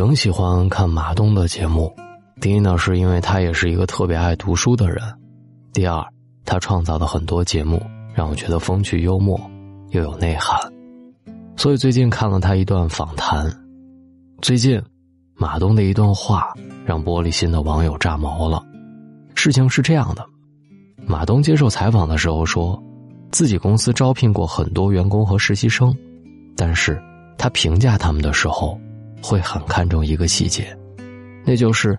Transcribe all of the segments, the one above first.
挺喜欢看马东的节目，第一呢，是因为他也是一个特别爱读书的人；第二，他创造的很多节目让我觉得风趣幽默又有内涵。所以最近看了他一段访谈，最近马东的一段话让玻璃心的网友炸毛了。事情是这样的，马东接受采访的时候说，自己公司招聘过很多员工和实习生，但是他评价他们的时候。会很看重一个细节，那就是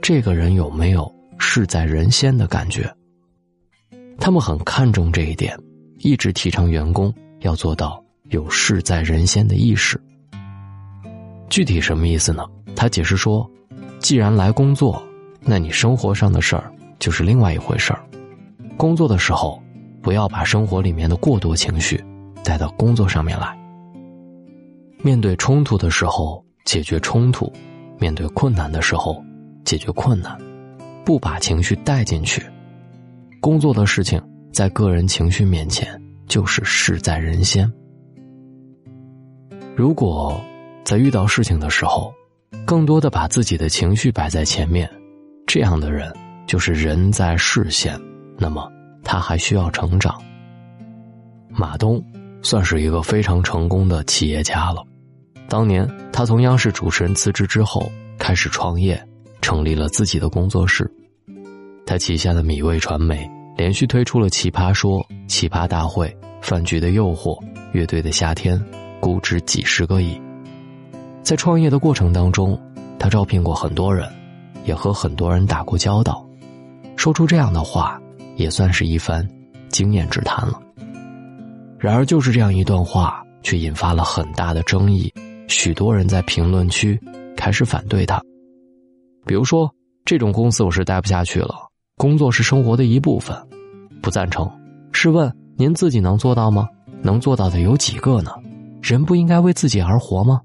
这个人有没有事在人先的感觉。他们很看重这一点，一直提倡员工要做到有事在人先的意识。具体什么意思呢？他解释说，既然来工作，那你生活上的事儿就是另外一回事儿。工作的时候，不要把生活里面的过多情绪带到工作上面来。面对冲突的时候。解决冲突，面对困难的时候，解决困难，不把情绪带进去。工作的事情在个人情绪面前就是事在人先。如果在遇到事情的时候，更多的把自己的情绪摆在前面，这样的人就是人在事先。那么他还需要成长。马东算是一个非常成功的企业家了。当年，他从央视主持人辞职之后，开始创业，成立了自己的工作室。他旗下的米味传媒连续推出了《奇葩说》《奇葩大会》《饭局的诱惑》《乐队的夏天》，估值几十个亿。在创业的过程当中，他招聘过很多人，也和很多人打过交道，说出这样的话，也算是一番经验之谈了。然而，就是这样一段话，却引发了很大的争议。许多人在评论区开始反对他，比如说这种公司我是待不下去了，工作是生活的一部分，不赞成。试问您自己能做到吗？能做到的有几个呢？人不应该为自己而活吗？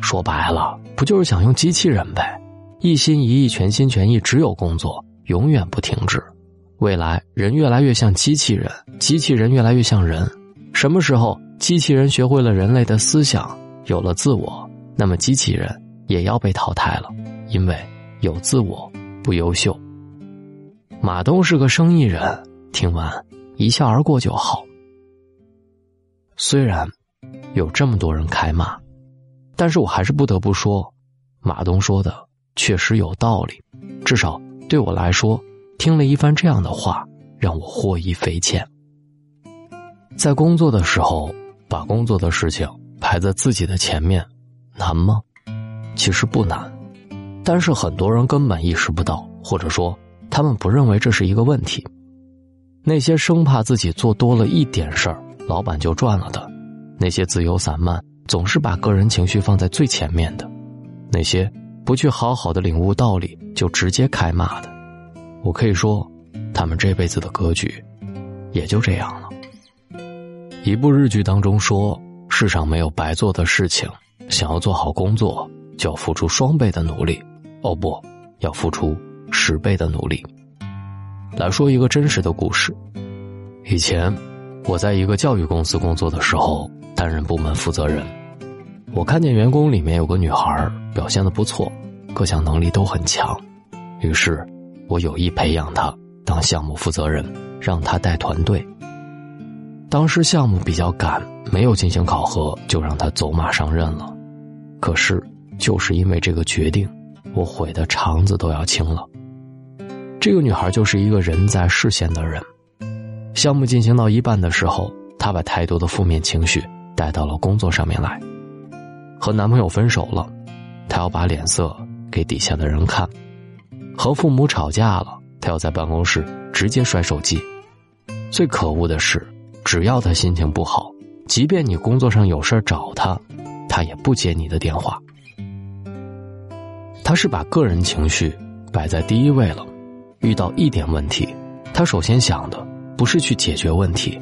说白了，不就是想用机器人呗？一心一意、全心全意，只有工作，永远不停止。未来人越来越像机器人，机器人越来越像人。什么时候机器人学会了人类的思想？有了自我，那么机器人也要被淘汰了，因为有自我不优秀。马东是个生意人，听完一笑而过就好。虽然有这么多人开骂，但是我还是不得不说，马东说的确实有道理。至少对我来说，听了一番这样的话，让我获益匪浅。在工作的时候，把工作的事情。排在自己的前面，难吗？其实不难，但是很多人根本意识不到，或者说他们不认为这是一个问题。那些生怕自己做多了一点事儿，老板就赚了的；那些自由散漫，总是把个人情绪放在最前面的；那些不去好好的领悟道理就直接开骂的，我可以说，他们这辈子的格局也就这样了。一部日剧当中说。世上没有白做的事情，想要做好工作，就要付出双倍的努力。哦不，要付出十倍的努力。来说一个真实的故事。以前我在一个教育公司工作的时候，担任部门负责人。我看见员工里面有个女孩表现的不错，各项能力都很强，于是我有意培养她当项目负责人，让她带团队。当时项目比较赶，没有进行考核就让他走马上任了。可是就是因为这个决定，我悔得肠子都要青了。这个女孩就是一个人在视线的人。项目进行到一半的时候，她把太多的负面情绪带到了工作上面来。和男朋友分手了，她要把脸色给底下的人看；和父母吵架了，她要在办公室直接摔手机。最可恶的是。只要他心情不好，即便你工作上有事找他，他也不接你的电话。他是把个人情绪摆在第一位了，遇到一点问题，他首先想的不是去解决问题，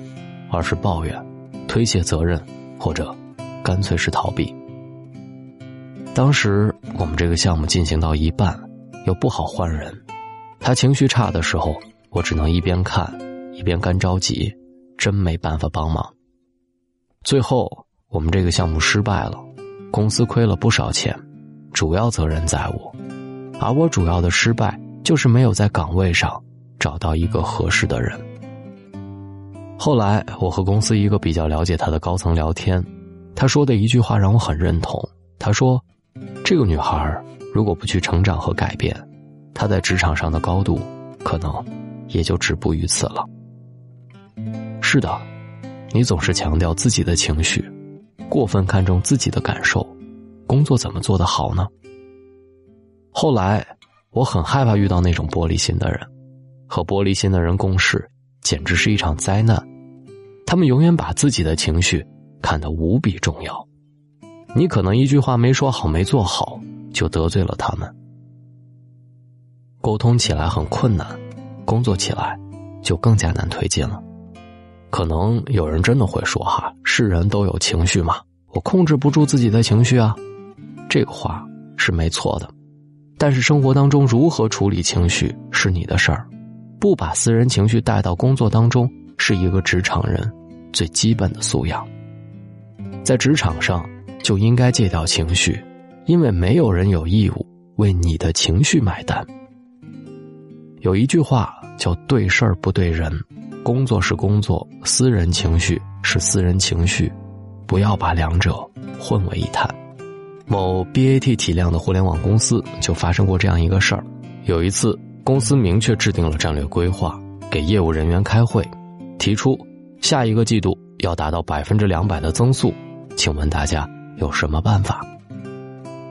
而是抱怨、推卸责任，或者干脆是逃避。当时我们这个项目进行到一半，又不好换人，他情绪差的时候，我只能一边看一边干着急。真没办法帮忙。最后，我们这个项目失败了，公司亏了不少钱，主要责任在我，而我主要的失败就是没有在岗位上找到一个合适的人。后来，我和公司一个比较了解他的高层聊天，他说的一句话让我很认同。他说：“这个女孩如果不去成长和改变，她在职场上的高度可能也就止步于此了。”是的，你总是强调自己的情绪，过分看重自己的感受，工作怎么做得好呢？后来，我很害怕遇到那种玻璃心的人，和玻璃心的人共事，简直是一场灾难。他们永远把自己的情绪看得无比重要，你可能一句话没说好、没做好，就得罪了他们。沟通起来很困难，工作起来就更加难推进了。可能有人真的会说：“哈，是人都有情绪嘛，我控制不住自己的情绪啊。”这个话是没错的，但是生活当中如何处理情绪是你的事儿，不把私人情绪带到工作当中，是一个职场人。最基本的素养，在职场上就应该戒掉情绪，因为没有人有义务为你的情绪买单。有一句话叫“对事儿不对人”，工作是工作，私人情绪是私人情绪，不要把两者混为一谈。某 BAT 体量的互联网公司就发生过这样一个事儿：有一次，公司明确制定了战略规划，给业务人员开会，提出。下一个季度要达到百分之两百的增速，请问大家有什么办法？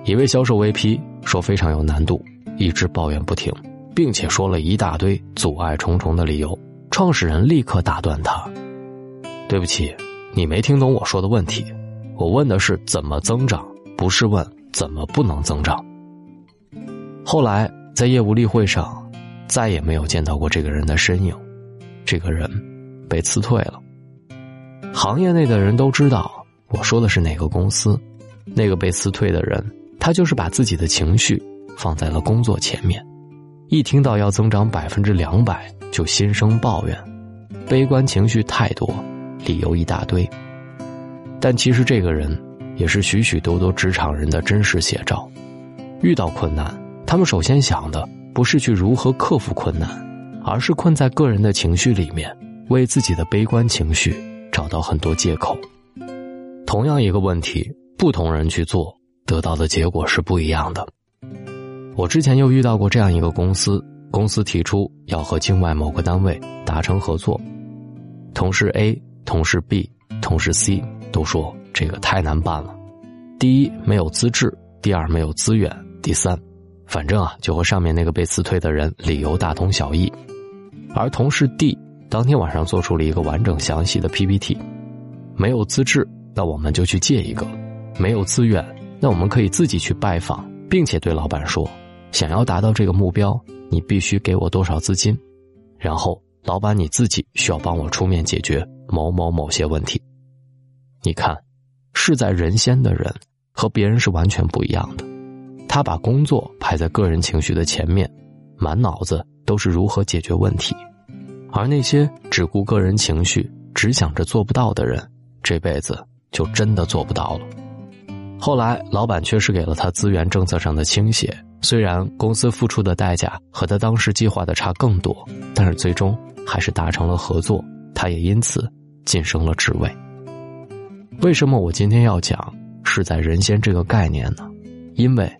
一位销售 VP 说非常有难度，一直抱怨不停，并且说了一大堆阻碍重重的理由。创始人立刻打断他：“对不起，你没听懂我说的问题。我问的是怎么增长，不是问怎么不能增长。”后来在业务例会上，再也没有见到过这个人的身影。这个人被辞退了。行业内的人都知道我说的是哪个公司，那个被辞退的人，他就是把自己的情绪放在了工作前面，一听到要增长百分之两百就心生抱怨，悲观情绪太多，理由一大堆。但其实这个人也是许许多多职场人的真实写照，遇到困难，他们首先想的不是去如何克服困难，而是困在个人的情绪里面，为自己的悲观情绪。找到很多借口。同样一个问题，不同人去做，得到的结果是不一样的。我之前又遇到过这样一个公司，公司提出要和境外某个单位达成合作，同事 A、同事 B、同事 C 都说这个太难办了。第一，没有资质；第二，没有资源；第三，反正啊，就和上面那个被辞退的人理由大同小异。而同事 D。当天晚上做出了一个完整详细的 PPT，没有资质，那我们就去借一个；没有资源，那我们可以自己去拜访，并且对老板说，想要达到这个目标，你必须给我多少资金，然后老板你自己需要帮我出面解决某某某些问题。你看，事在人先的人和别人是完全不一样的，他把工作排在个人情绪的前面，满脑子都是如何解决问题。而那些只顾个人情绪、只想着做不到的人，这辈子就真的做不到了。后来，老板确实给了他资源政策上的倾斜，虽然公司付出的代价和他当时计划的差更多，但是最终还是达成了合作，他也因此晋升了职位。为什么我今天要讲“事在人先”这个概念呢？因为，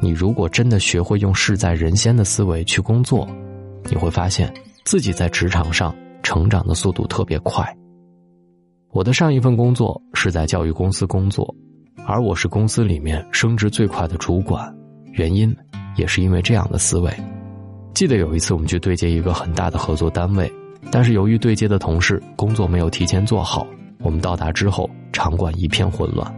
你如果真的学会用“事在人先”的思维去工作，你会发现。自己在职场上成长的速度特别快。我的上一份工作是在教育公司工作，而我是公司里面升职最快的主管，原因也是因为这样的思维。记得有一次我们去对接一个很大的合作单位，但是由于对接的同事工作没有提前做好，我们到达之后场馆一片混乱，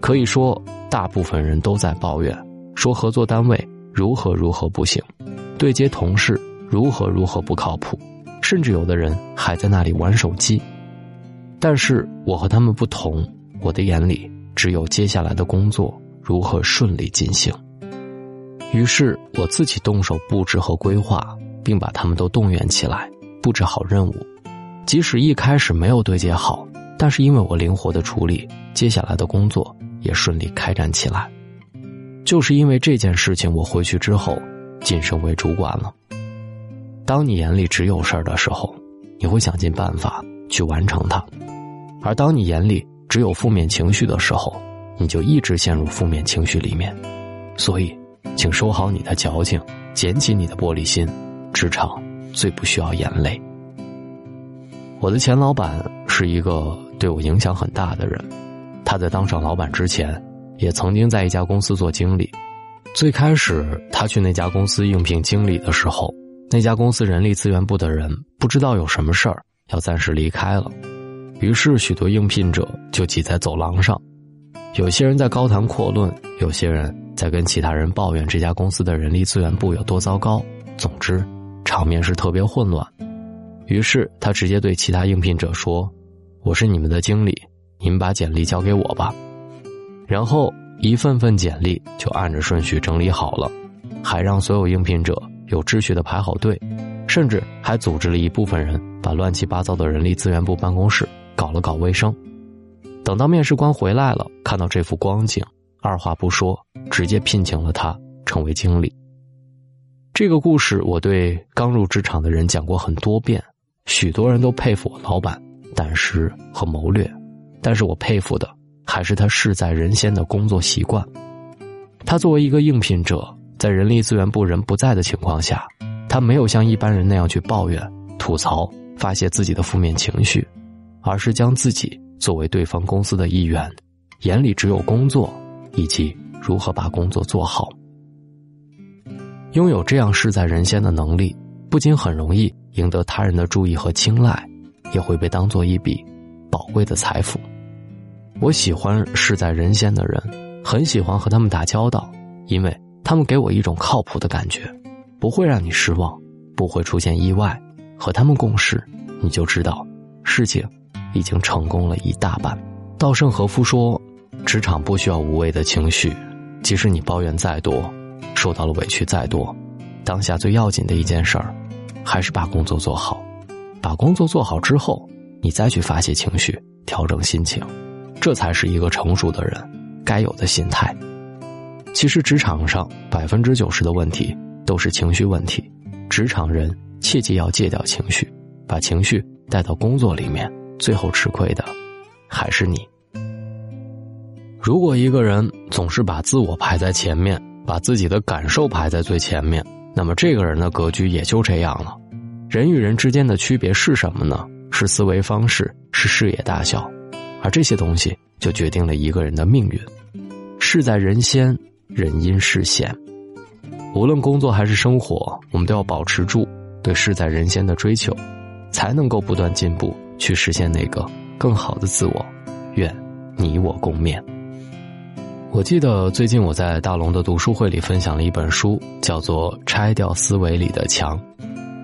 可以说大部分人都在抱怨，说合作单位如何如何不行，对接同事。如何如何不靠谱，甚至有的人还在那里玩手机。但是我和他们不同，我的眼里只有接下来的工作如何顺利进行。于是我自己动手布置和规划，并把他们都动员起来，布置好任务。即使一开始没有对接好，但是因为我灵活的处理，接下来的工作也顺利开展起来。就是因为这件事情，我回去之后晋升为主管了。当你眼里只有事儿的时候，你会想尽办法去完成它；而当你眼里只有负面情绪的时候，你就一直陷入负面情绪里面。所以，请收好你的矫情，捡起你的玻璃心。职场最不需要眼泪。我的前老板是一个对我影响很大的人，他在当上老板之前，也曾经在一家公司做经理。最开始他去那家公司应聘经理的时候，那家公司人力资源部的人不知道有什么事儿要暂时离开了，于是许多应聘者就挤在走廊上，有些人在高谈阔论，有些人在跟其他人抱怨这家公司的人力资源部有多糟糕。总之。场面是特别混乱，于是他直接对其他应聘者说：“我是你们的经理，你们把简历交给我吧。”然后一份份简历就按着顺序整理好了，还让所有应聘者有秩序的排好队，甚至还组织了一部分人把乱七八糟的人力资源部办公室搞了搞卫生。等到面试官回来了，看到这幅光景，二话不说，直接聘请了他成为经理。这个故事我对刚入职场的人讲过很多遍，许多人都佩服我老板胆识和谋略，但是我佩服的还是他事在人先的工作习惯。他作为一个应聘者，在人力资源部人不在的情况下，他没有像一般人那样去抱怨、吐槽、发泄自己的负面情绪，而是将自己作为对方公司的一员，眼里只有工作以及如何把工作做好。拥有这样事在人先的能力，不仅很容易赢得他人的注意和青睐，也会被当做一笔宝贵的财富。我喜欢事在人先的人，很喜欢和他们打交道，因为他们给我一种靠谱的感觉，不会让你失望，不会出现意外。和他们共事，你就知道事情已经成功了一大半。稻盛和夫说：“职场不需要无谓的情绪，即使你抱怨再多。”受到了委屈再多，当下最要紧的一件事儿，还是把工作做好。把工作做好之后，你再去发泄情绪，调整心情，这才是一个成熟的人该有的心态。其实职场上百分之九十的问题都是情绪问题，职场人切记要戒掉情绪，把情绪带到工作里面，最后吃亏的还是你。如果一个人总是把自我排在前面，把自己的感受排在最前面，那么这个人的格局也就这样了。人与人之间的区别是什么呢？是思维方式，是视野大小，而这些东西就决定了一个人的命运。事在人先，人因事显。无论工作还是生活，我们都要保持住对事在人先的追求，才能够不断进步，去实现那个更好的自我。愿你我共勉。我记得最近我在大龙的读书会里分享了一本书，叫做《拆掉思维里的墙》。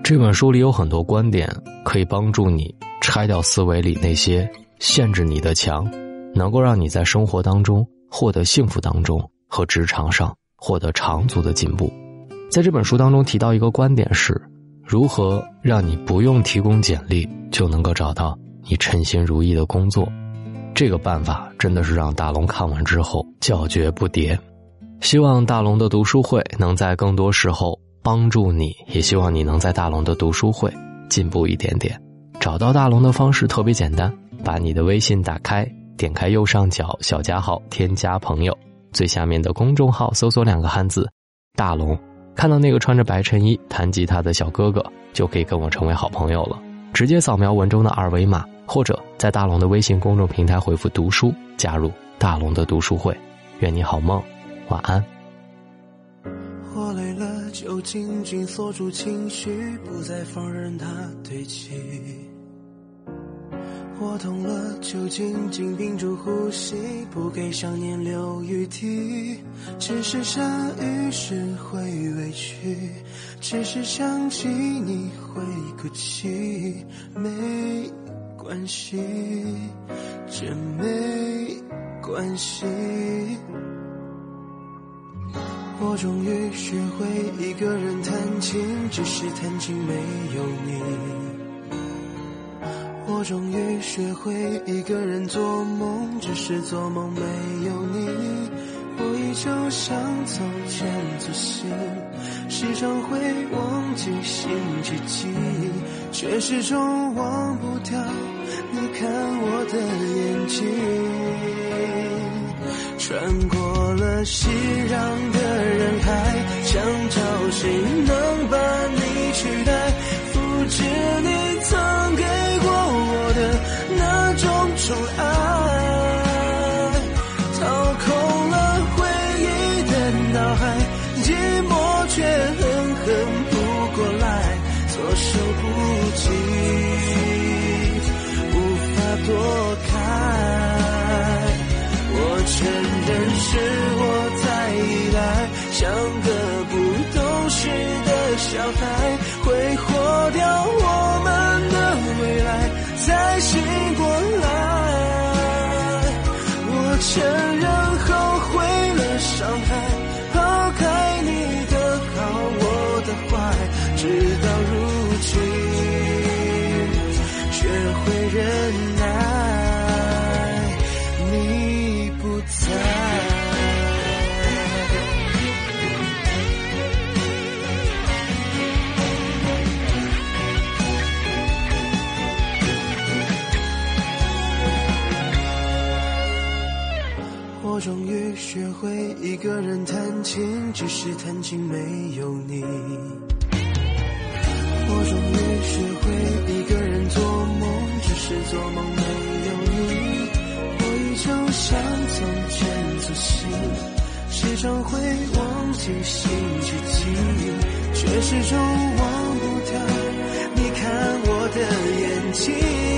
这本书里有很多观点，可以帮助你拆掉思维里那些限制你的墙，能够让你在生活当中获得幸福当中和职场上获得长足的进步。在这本书当中提到一个观点是，如何让你不用提供简历就能够找到你称心如意的工作。这个办法真的是让大龙看完之后叫绝不迭，希望大龙的读书会能在更多时候帮助你，也希望你能在大龙的读书会进步一点点。找到大龙的方式特别简单，把你的微信打开，点开右上角小加号，添加朋友，最下面的公众号搜索两个汉字“大龙”，看到那个穿着白衬衣弹吉他的小哥哥，就可以跟我成为好朋友了。直接扫描文中的二维码。或者在大龙的微信公众平台回复“读书”，加入大龙的读书会。愿你好梦，晚安。我累了，就紧紧锁住情绪，不再放任它堆积。我痛了，就紧紧屏住呼吸，不给想念留余地。只是下雨时会委屈，只是想起你会哭泣。没。关系，真没关系。我终于学会一个人弹琴，只是弹琴没有你。终于学会一个人做梦，只是做梦没有你。我。依旧像从前粗心，时常会忘记星期几，却始终忘不掉你看我的眼睛。穿过了熙攘的人海，想找谁能把你取代，复制你才挥霍掉我们的未来，才醒过来。我承认后悔了，伤害，抛开你的好，我的坏，直到。终于学会一个人弹琴，只是弹琴没有你。我终于学会一个人做梦，只是做梦没有你。我依旧像从前粗心，时常会忘记星期几，却始终忘不掉你看我的眼睛。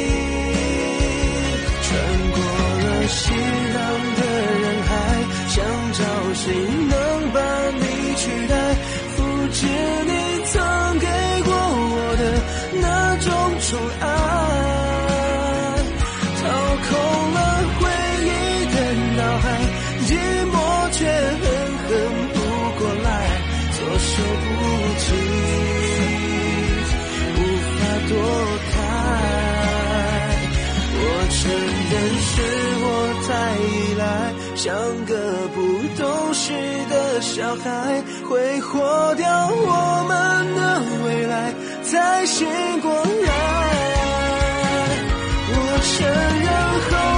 是你曾给过我的那种。宠爱，掏空了回忆的脑海，寂寞却狠狠扑过来，措手不及，无法躲开。我承认是我太依赖，像个不懂事的小孩，挥霍掉我们的未来，才醒过来。我承认后。